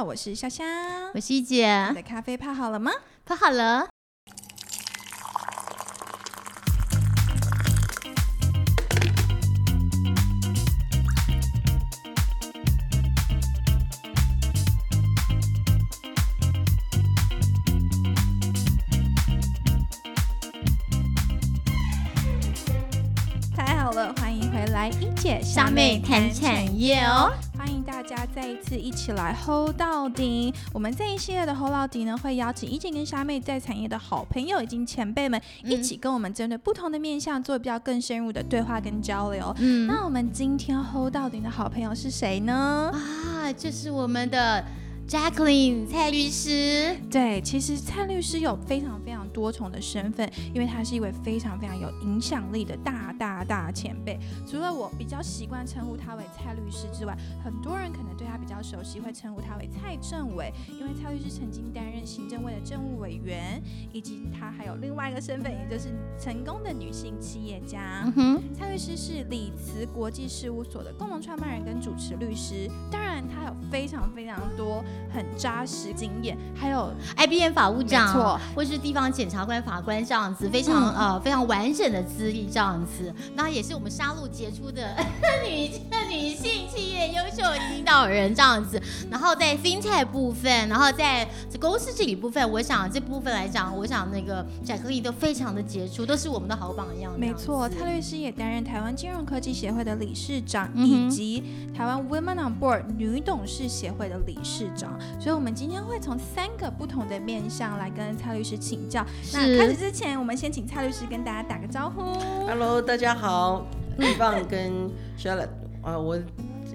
好，我是香香，我是一姐你，的咖啡泡好了吗？泡好了。太好了，欢迎回来，一姐小妹谈产业哦。家再一次一起来 hold 到底。我们这一系列的 hold 到底呢，会邀请一姐跟虾妹在产业的好朋友以及前辈们，嗯一起跟我们针对不同的面向做比较更深入的对话跟交流。嗯，那我们今天 hold 到底的好朋友是谁呢？啊，就是我们的 Jacqueline 蔡律师。对，其实蔡律师有非常非常多重的身份，因为他是一位非常非常有影响力的大大大前辈。除了我比较习惯称呼他为蔡律师之外，很多人可能对他比较熟悉，会称呼他为蔡政委，因为蔡律师曾经担任行政会的政务委员，以及他还有另外一个身份，也就是成功的女性企业家。嗯哼，蔡律师是李慈国际事务所的共同创办人跟主持律师，当然他有非常非常多很扎实经验，还有 IBM 法务长，错，或是地方检察官、法官这样子，非常、嗯呃非常完整的资历这样子。那也是我们杀戮杰出的 女女性企业优秀领导人这样子。然后在 FinTech 部分，然后在公司治理部分，我想这部分来讲，我想那个贾克力都非常的杰出，都是我们的好榜样。没错，蔡律师也担任台湾金融科技协会的理事长，嗯以及台湾 Women on Board 女董事协会的理事长。所以，我们今天会从三个不同的面向来跟蔡律师请教。那是开始之前，我们先请蔡律师跟大家打个招呼。Hello，大家好，一棒跟 Charlotte 啊，我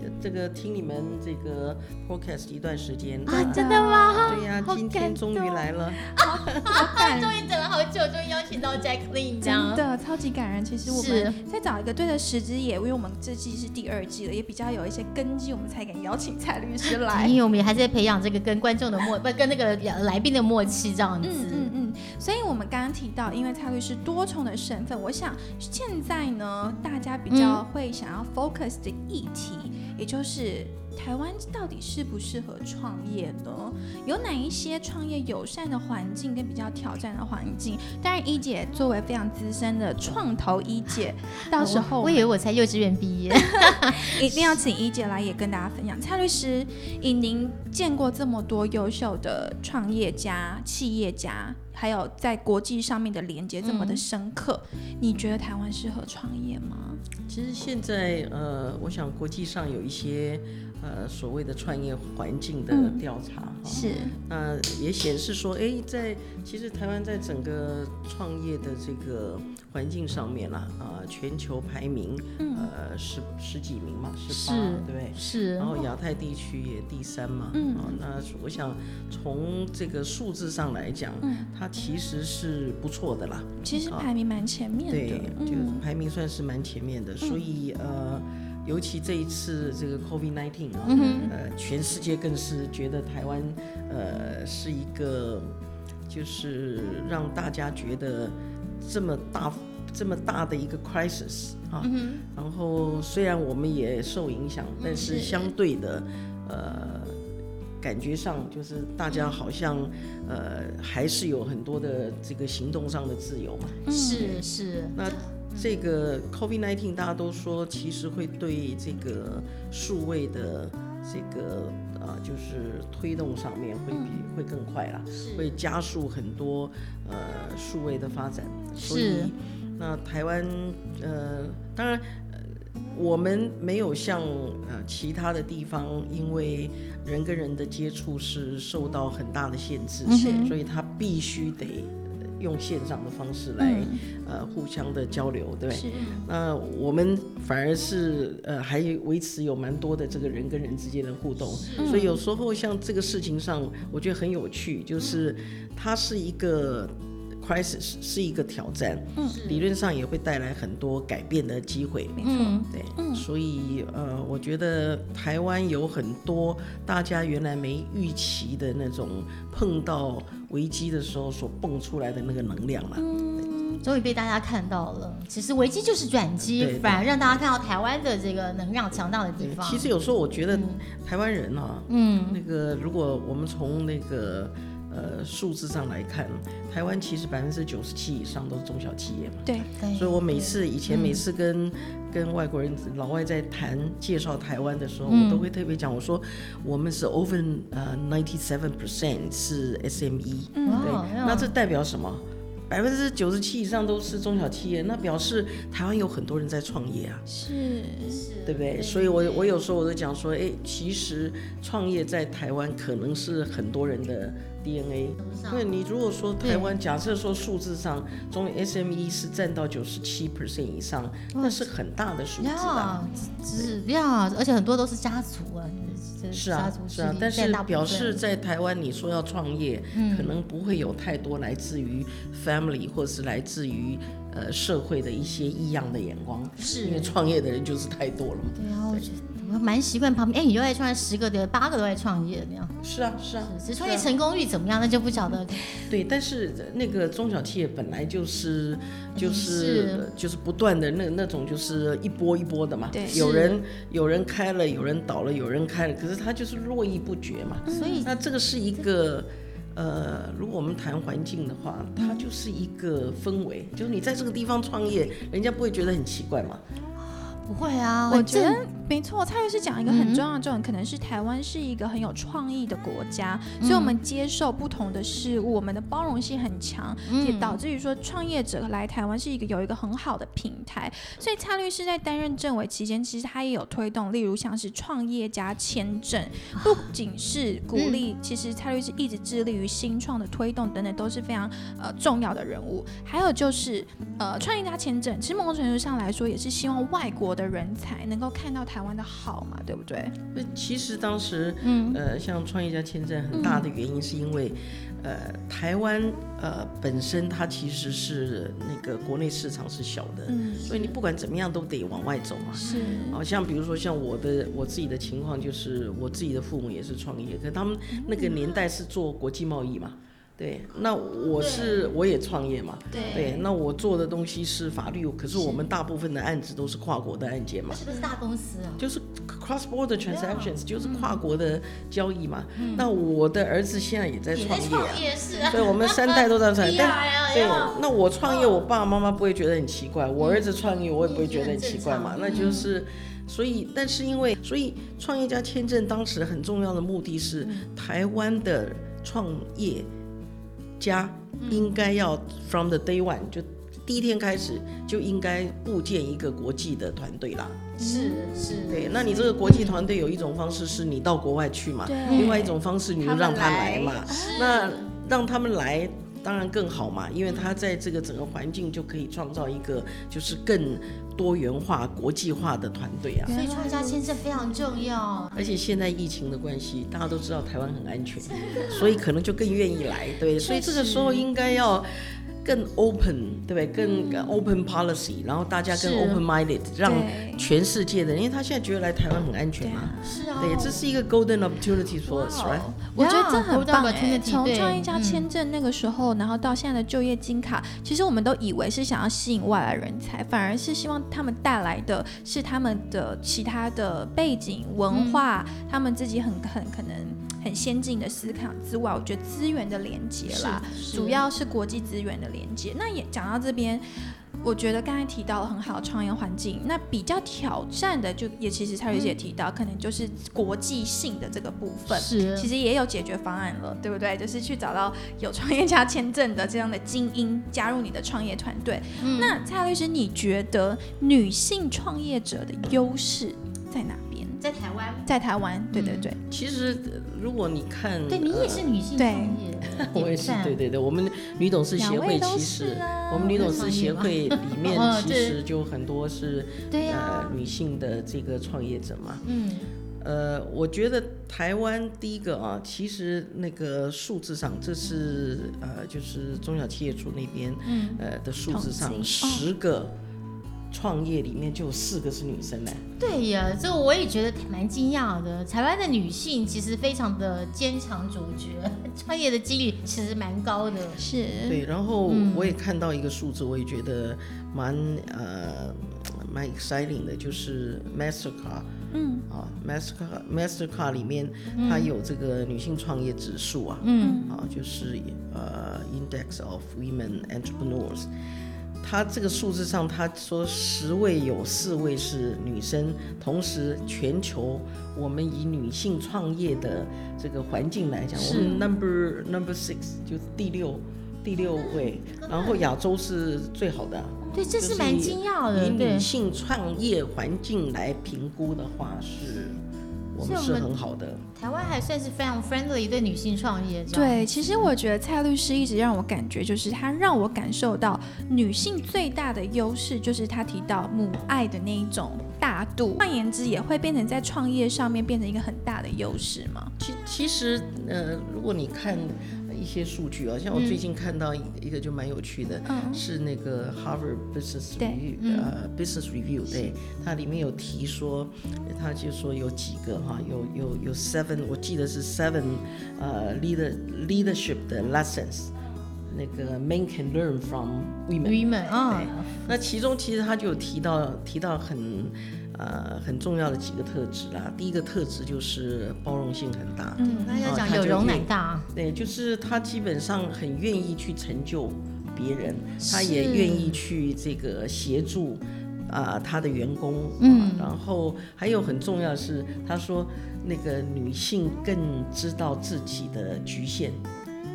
这这个听你们这个 podcast 一段时间啊，真的吗？对呀、好今天终于来了，好感终于等了好久，终于邀请到 Jacqueline 这样真。的超级感人。其实我们在找一个对的时机也，因为我们这季是第二季了，也比较有一些根基，我们才敢邀请蔡律师来。因为我们也还在培养这个跟观众的默，不 跟那个来宾的默契这样子。嗯嗯嗯，所以我们刚刚提到，因为蔡律师多重的身份，我想现在呢，大家比较会想要 focus 的议题，也就是台湾到底适不适合创业呢？有哪一些创业友善的环境跟比较挑战的环境？当然，一姐作为非常资深的创投一姐，到时候我我以为我才幼稚园毕业，一定要请一姐来也跟大家分享。蔡律师，以您见过这么多优秀的创业家、企业家，还有在国际上面的连接这么的深刻，你觉得台湾适合创业吗？其实现在呃，我想国际上有一些呃所谓的创业环境的嗯。调查，哈。是，那也显示说，哎，在其实台湾在整个创业的这个环境上面啦，啊、全球排名嗯。呃十十几名嘛，十八，是对不对？是。然后亚太地区也第三嘛，嗯。哦，那我想从这个数字上来讲，嗯，它其实是不错的啦，其实排名蛮前面的对的，，就嗯排名算是蛮前面的，所以呃，尤其这一次这个 COVID-19 啊，呃，全世界更是觉得台湾呃是一个，就是让大家觉得这么大这么大的一个 crisis 啊。嗯，然后虽然我们也受影响，但是是。相对的，呃，感觉上就是大家好像呃还是有很多的这个行动上的自由嘛。嗯。是是，那这个 COVID-19 大家都说，其实会对这个数位的这个啊、就是推动上面会比、会更快啦，会加速很多呃数位的发展。所以那台湾呃，当然。呃我们没有像呃其他的地方，因为人跟人的接触是受到很大的限制，嗯所以他必须得呃用线上的方式来、嗯。呃互相的交流，对那我们反而是呃还维持有蛮多的这个人跟人之间的互动，所以有时候像这个事情上，我觉得很有趣，就是它是一个 crisis，是一个挑战，嗯理论上也会带来很多改变的机会。没错，对嗯，所以呃，我觉得台湾有很多大家原来没预期的那种碰到危机的时候所蹦出来的那个能量嘛。嗯，终于被大家看到了。其实危机就是转对机，对反而让大家看到台湾的这个能量强大的地方。其实有时候我觉得台湾人啊，嗯，那个如果我们从那个呃数字上来看，台湾其实百分之九十七以上都是中小企业嘛。对，对。所以我每次以前嗯每次跟、跟外国人老外在谈介绍台湾的时候，嗯。我都会特别讲，我说我们是 over 呃 ninety seven percent 是 SME，、嗯。对哇，那这代表什么？百分之九十七以上都是中小企业，那表示台湾有很多人在创业啊，是。对不对？所以我我有时候我都讲说，哎，其实创业在台湾可能是很多人的 DNA。因为你如果说台湾，假设说数字上中 SME 是占到九十七 percent 以上，那是很大的数字啊。质量，而且很多都是家族啊，是啊，是啊，但是表示在台湾，你说要创业，可能不会有太多来自于 family 或是来自于呃社会的一些异样的眼光，是因为创业的人就是太多了嘛。对啊，我觉得我蛮习惯旁边，哎，你就在创业十个的八个都在创业那样，是啊，是啊，只是创业成功率怎么样，那就不晓得。对，但是那个中小企业本来就是就是是就是不断的那那种就是一波一波的嘛，对有人有人开了，有人倒了，有人开了，可是它就是络绎不绝嘛。所以那这个是一个。呃，如果我们谈环境的话，它就是一个氛围，就是你在这个地方创业，人家不会觉得很奇怪嘛。不会啊，我觉得没错，蔡律师讲一个很重要的重点，可能是台湾是一个很有创意的国家，所以我们接受不同的事物，我们的包容性很强，也导致于说创业者来台湾是一个有一个很好的平台。所以蔡律师在担任政委期间，其实他也有推动，例如像是创业家签证，不仅是鼓励，其实蔡律师一直致力于新创的推动等等，都是非常呃重要的人物。还有就是呃创业家签证，其实某种程度上来说，也是希望外国的人才能够看到台湾的好嘛，对不对？那其实当时，嗯呃，像创业家签证很大的原因是因为，呃，台湾呃本身它其实是那个国内市场是小的，嗯，所以你不管怎么样都得往外走嘛。是好像比如说像我的我自己的情况，就是我自己的父母也是创业，可他们那个年代是做国际贸易嘛，对，那我是我也创业嘛，对，那我做的东西是法律，可是我们大部分的案子都是跨国的案件嘛，是不是大公司啊？就是 cross border transactions，就是跨国的交易嘛。那我的儿子现在也在也创业、啊，在创业是啊，所以我们三代都在创业。但对，那我创业，我爸爸妈妈不会觉得很奇怪；我儿子创业，我也不会觉得很奇怪嘛。嗯那就是，所以，但是因为，所以创业家签证当时很重要的目的是，台湾的创业家应该要 from the day one 就第一天开始就应该构建一个国际的团队啦。是是，对，那你这个国际团队有一种方式是你到国外去嘛，另外一种方式你就让他来嘛。那让他们来当然更好嘛，因为他在这个整个环境就可以创造一个就是更多元化、国际化的团队啊。所以创家签证非常重要。而且现在疫情的关系，大家都知道台湾很安全，所以可能就更愿意来。对，所以这个时候应该要。更 open，对不对？更更 open policy，然后大家更 open minded，让全世界的人，因为他现在觉得来台湾很安全嘛，是啊，对，这是一个 golden opportunity for us，right？我觉得这很棒哎、从创业家嗯签证那个时候，然后到现在的就业金卡，其实我们都以为是想要吸引外来人才，反而是希望他们带来的是他们的其他的背景文化，他们自己很很可能很先进的思考之外，我觉得资源的连接啦，主要是国际资源的连接。那也讲到这边。我觉得刚才提到了很好的创业环境，那比较挑战的就也其实蔡律师也提到，可能就是国际性的这个部分。是其实也有解决方案了，对不对？就是去找到有创业家签证的这样的精英加入你的创业团队。嗯那蔡律师，你觉得女性创业者的优势在哪边？在台湾，在台湾，对对对，其实呃如果你看，对你也是女性创业，我也是，对对对，我们女董事协会其实，啊我们女董事协会里面 哦其实就很多是对女性的这个创业者嘛。嗯，呃，我觉得台湾第一个啊，其实那个数字上，这是呃，就是中小企业处那边嗯。呃的数字上十个创业里面就有四个是女生呢。对呀，这我也觉得蛮惊讶的。台湾的女性其实非常的坚强主角，创业的几率其实蛮高的。是，对，然后我也看到一个数字，我也觉得蛮呃蛮 exciting 的，就是 Mastercard，嗯，啊 Mastercard Mastercard 里面它有这个女性创业指数啊，嗯，啊就是呃 Index of Women Entrepreneurs。他这个数字上，他说十位有四位是女生，同时全球我们以女性创业的这个环境来讲，我们 number number six 就第六第六位，然后亚洲是最好的。对，这是蛮惊讶的。以女性创业环境来评估的话是。我们是很好的，台湾还算是非常 friendly 对女性创业。对，其实我觉得蔡律师一直让我感觉，就是他让我感受到女性最大的优势，就是他提到母爱的那一种大度。换言之，也会变成在创业上面变成一个很大的优势吗？其其实，呃，如果你看。一些数据啊，像我最近看到一个就蛮有趣的，是那个 Harvard Business Review，呃，Business Review，对，它里面有提说，它就说有几个哈，有有有 seven，我记得是 seven，呃，leader leadership 的 lessons，那个 men can learn from women，women 啊，那其中其实他就有提到提到很。呃，很重要的几个特质啦。第一个特质就是包容性很大，嗯，那要讲有容乃大，对，就是他基本上很愿意去成就别人，他也愿意去这个协助啊他的员工，嗯，然后还有很重要的是，他说那个女性更知道自己的局限，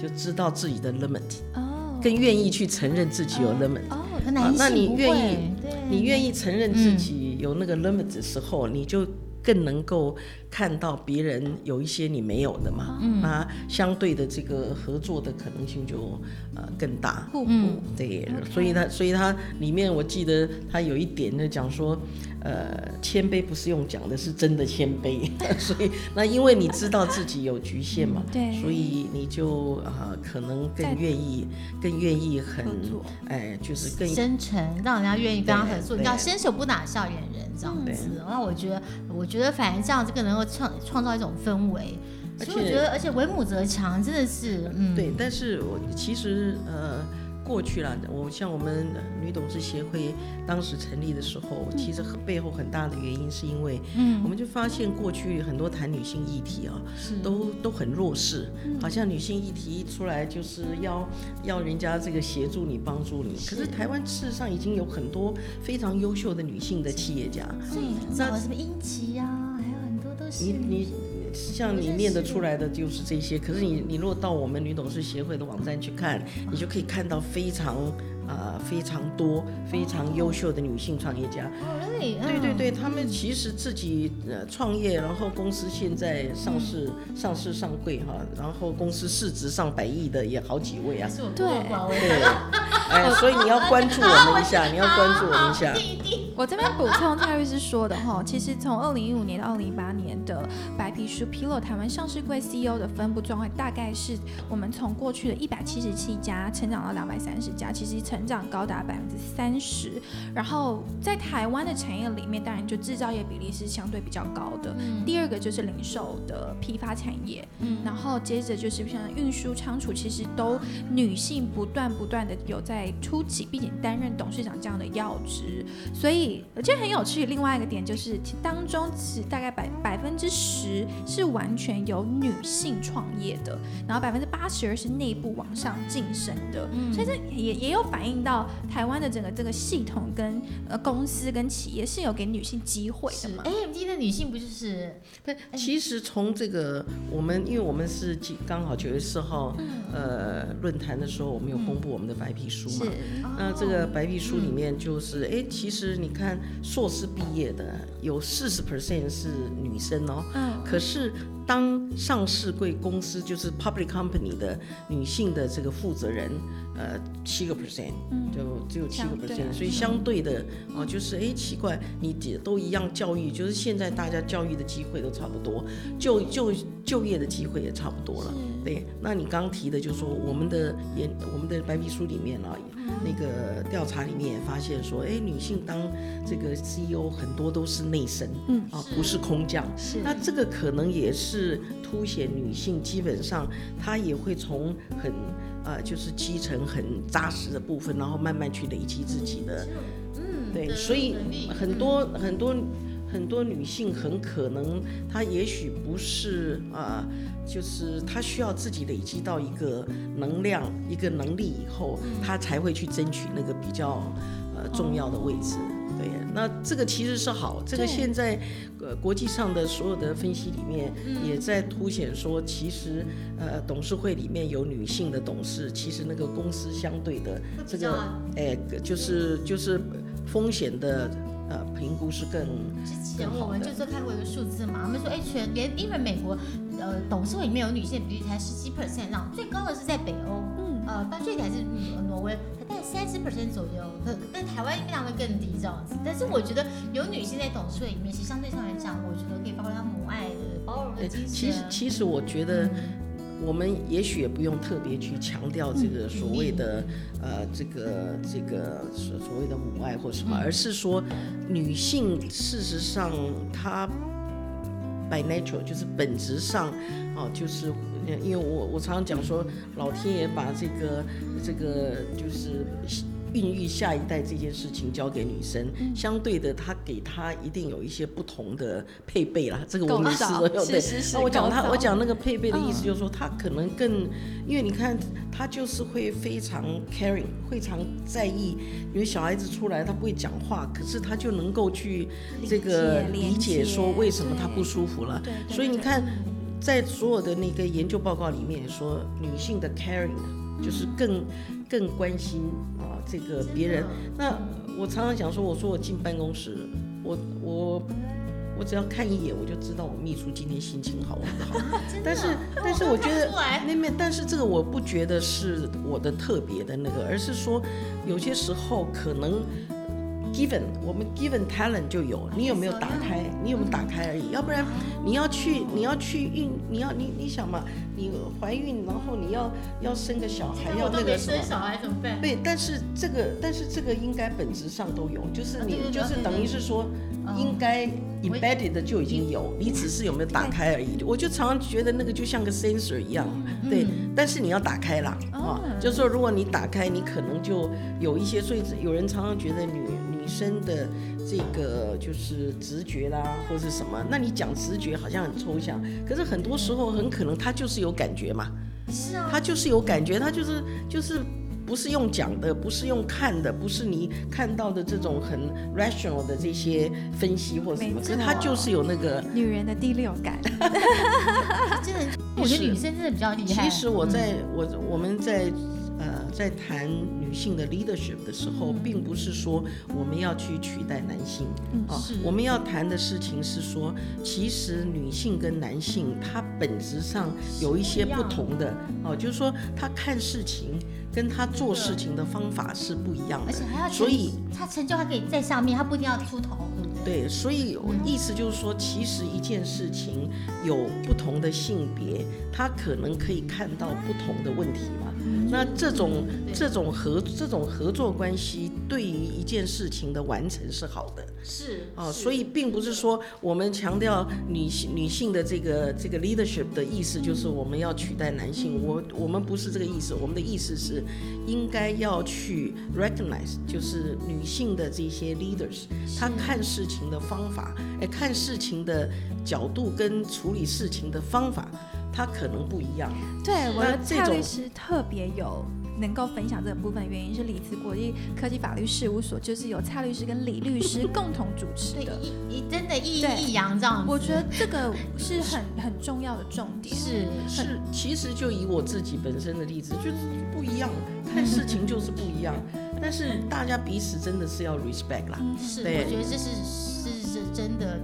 就知道自己的 limit，哦，更愿意去承认自己有 limit，哦，那你愿意，你愿意承认自己。有那个 limit 的时候，你就更能够看到别人有一些你没有的嘛，那相对的这个合作的可能性就呃更大。嗯，对，所以它所以它里面我记得它有一点就讲说。呃，谦卑不是用讲的，是真的谦卑。所以，那因为你知道自己有局限嘛，对，所以你就啊，可能更愿意，更愿意很，哎，就是更真诚，让人家愿意跟他合作。你要伸手不打笑脸人这样子。那我觉得，我觉得反而这样这个能够创创造一种氛围。而且我觉得，而且为母则强，真的是，嗯，对。但是我其实呃。过去了，我像我们女董事协会当时成立的时候，其实背后很大的原因是因为，嗯，我们就发现过去很多谈女性议题啊，都都很弱势，好像女性议题一出来就是要要人家这个协助你帮助你，可是台湾事实上已经有很多非常优秀的女性的企业家，那什么英奇呀，还有很多都是。你你。像你念得出来的就是这些，可是你你若到我们女董事协会的网站去看，你就可以看到非常啊非常多非常优秀的女性创业家。对对对，他们其实自己呃创业，然后公司现在上市上市上柜哈，然后公司市值上百亿的也好几位啊。对对，哎，所以你要关注我们一下，你要关注我们一下。我这边补充蔡律师说的哈，其实从二零一五年到二零一八年的白皮书披露台湾上市柜 CEO 的分布状况，大概是我们从过去的一百七十七家成长到两百三十家，其实成长高达百分之三十。然后在台湾的产业里面，当然就制造业比例是相对比较高的。第二个就是零售的批发产业，嗯，然后接着就是像运输仓储，其实都女性不断不断的有在出席，并且担任董事长这样的要职，所以。我觉得很有趣，另外一个点就是当中是大概百百分之十是完全由女性创业的，然后百分之八十二是内部往上晋升的，嗯所以这也也有反映到台湾的整个这个系统跟呃公司跟企业是有给女性机会的嘛？AMD 的女性不就是？不，其实从这个我们，因为我们是刚好九月四号呃论坛的时候，我们有公布我们的白皮书嘛？那这个白皮书里面就是哎，其实你。看硕士毕业的有四十 percent 是女生哦，嗯，可是当上市贵公司就是 public company 的女性的这个负责人，呃，七个 percent，就只有七个 percent，所以相对的哦，就是哎奇怪，你都一样教育，就是现在大家教育的机会都差不多，就就就业的机会也差不多了。对，那你刚提的，就是说我们的研我们的白皮书里面啊，那个调查里面也发现说，哎，女性当这个 CEO 很多都是内生，嗯啊，不是空降。是。那这个可能也是凸显女性基本上她也会从很呃就是基层很扎实的部分，然后慢慢去累积自己的，嗯，对，所以很多很多。很多女性很可能，她也许不是啊，就是她需要自己累积到一个能量、一个能力以后，她才会去争取那个比较呃重要的位置。对，那这个其实是好，这个现在呃国际上的所有的分析里面也在凸显说，其实呃董事会里面有女性的董事，其实那个公司相对的这个哎就是就是风险的。呃，评估是更之前我们就是看过一个数字嘛，我们说哎，全连因为美国呃董事会里面有女性比例才十七 percent 这样，最高的是在北欧，嗯，呃，但最低还是挪威，大概三十 percent 左右，但但台湾非常的更低这样子。但是我觉得有女性在董事会里面，其实相对上来讲，我觉得可以发挥她母爱的包容的精神。其实其实我觉得。我们也许也不用特别去强调这个所谓的呃这个这个所所谓的母爱或什么，而是说女性事实上她 by nature 就是本质上哦，就是因为我我常常讲说老天爷把这个这个就是。孕育下一代这件事情交给女生，相对的，她给她一定有一些不同的配备啦。这个我们是说，对。那我讲她，我讲那个配备的意思就是说，她可能更，因为你看，她就是会非常 caring，非常在意。因为小孩子出来，他不会讲话，可是他就能够去这个理解说为什么他不舒服了。所以你看，在所有的那个研究报告里面说，女性的 caring 就是更更关心啊。这个别人，那我常常讲说，我说我进办公室，我我我只要看一眼，我就知道我秘书今天心情好不好。但是但是我觉得那面，但是这个我不觉得是我的特别的那个，而是说有些时候可能。Given 我们 Given talent 就有，你有没有打开？你有没有打开而已。要不然你要去，你要去孕，你要你你想嘛，你怀孕，然后你要要生个小孩，要那个什么生小孩怎么办？对，但是这个但是这个应该本质上都有，就是你就是等于是说应该 embedded 的就已经有，你只是有没有打开而已。我就常常觉得那个就像个 sensor 一样，对，但是你要打开啦，啊，就是说如果你打开，你可能就有一些，所以有人常常觉得女。女生的这个就是直觉啦，或者是什么？那你讲直觉好像很抽象，可是很多时候很可能他就是有感觉嘛。是啊，他就是有感觉，他就是就是不是用讲的，不是用看的，不是你看到的这种很 rational 的这些分析或者什么，可是他就是有那个女人的第六感。真 的，我觉得女生真的比较厉害。其实我在我我们在。呃，在谈女性的 leadership 的时候，并不是说我们要去取代男性啊，我们要谈的事情是说，其实女性跟男性他本质上有一些不同的哦，就是说他看事情跟他做事情的方法是不一样的，而且还要所以他成就还可以在上面，他不一定要出头，对不对？对，所以我意思就是说，其实一件事情有不同的性别，他可能可以看到不同的问题。嘛。那这种这种合这种合作关系，对于一件事情的完成是好的。是啊，所以并不是说我们强调女性女性的这个这个 leadership 的意思，就是我们要取代男性。我我们不是这个意思，我们的意思是应该要去 recognize，就是女性的这些 leaders，她看事情的方法，哎，看事情的角度跟处理事情的方法。他可能不一样。对，我的蔡律师特别有能够分享这个部分，原因是李慈国际科技法律事务所就是由蔡律师跟李律师共同主持的，一一真的一一阳这样。我觉得这个是很很重要的重点。是是，其实就以我自己本身的例子，就是不一样，看事情就是不一样。但是大家彼此真的是要 respect 啦。是，我觉得这是是是真的。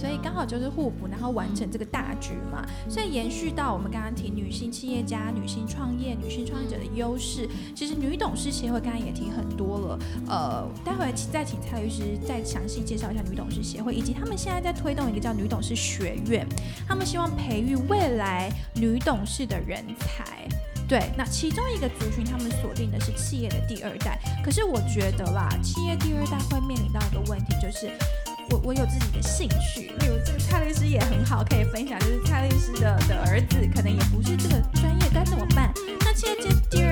所以刚好就是互补，然后完成这个大局嘛。所以延续到我们刚刚提女性企业家、女性创业、女性创业者的优势，其实女董事协会刚刚也提很多了。呃，待会再请蔡律师再详细介绍一下女董事协会，以及他们现在在推动一个叫女董事学院，他们希望培育未来女董事的人才。对，那其中一个族群，他们锁定的是企业的第二代。可是我觉得啦，企业第二代会面临到一个问题，就是我我有自己的兴趣，例如这个蔡律师也很好，可以分享。就是蔡律师的的儿子可能也不是这个专业，该怎么办？那现在接第二。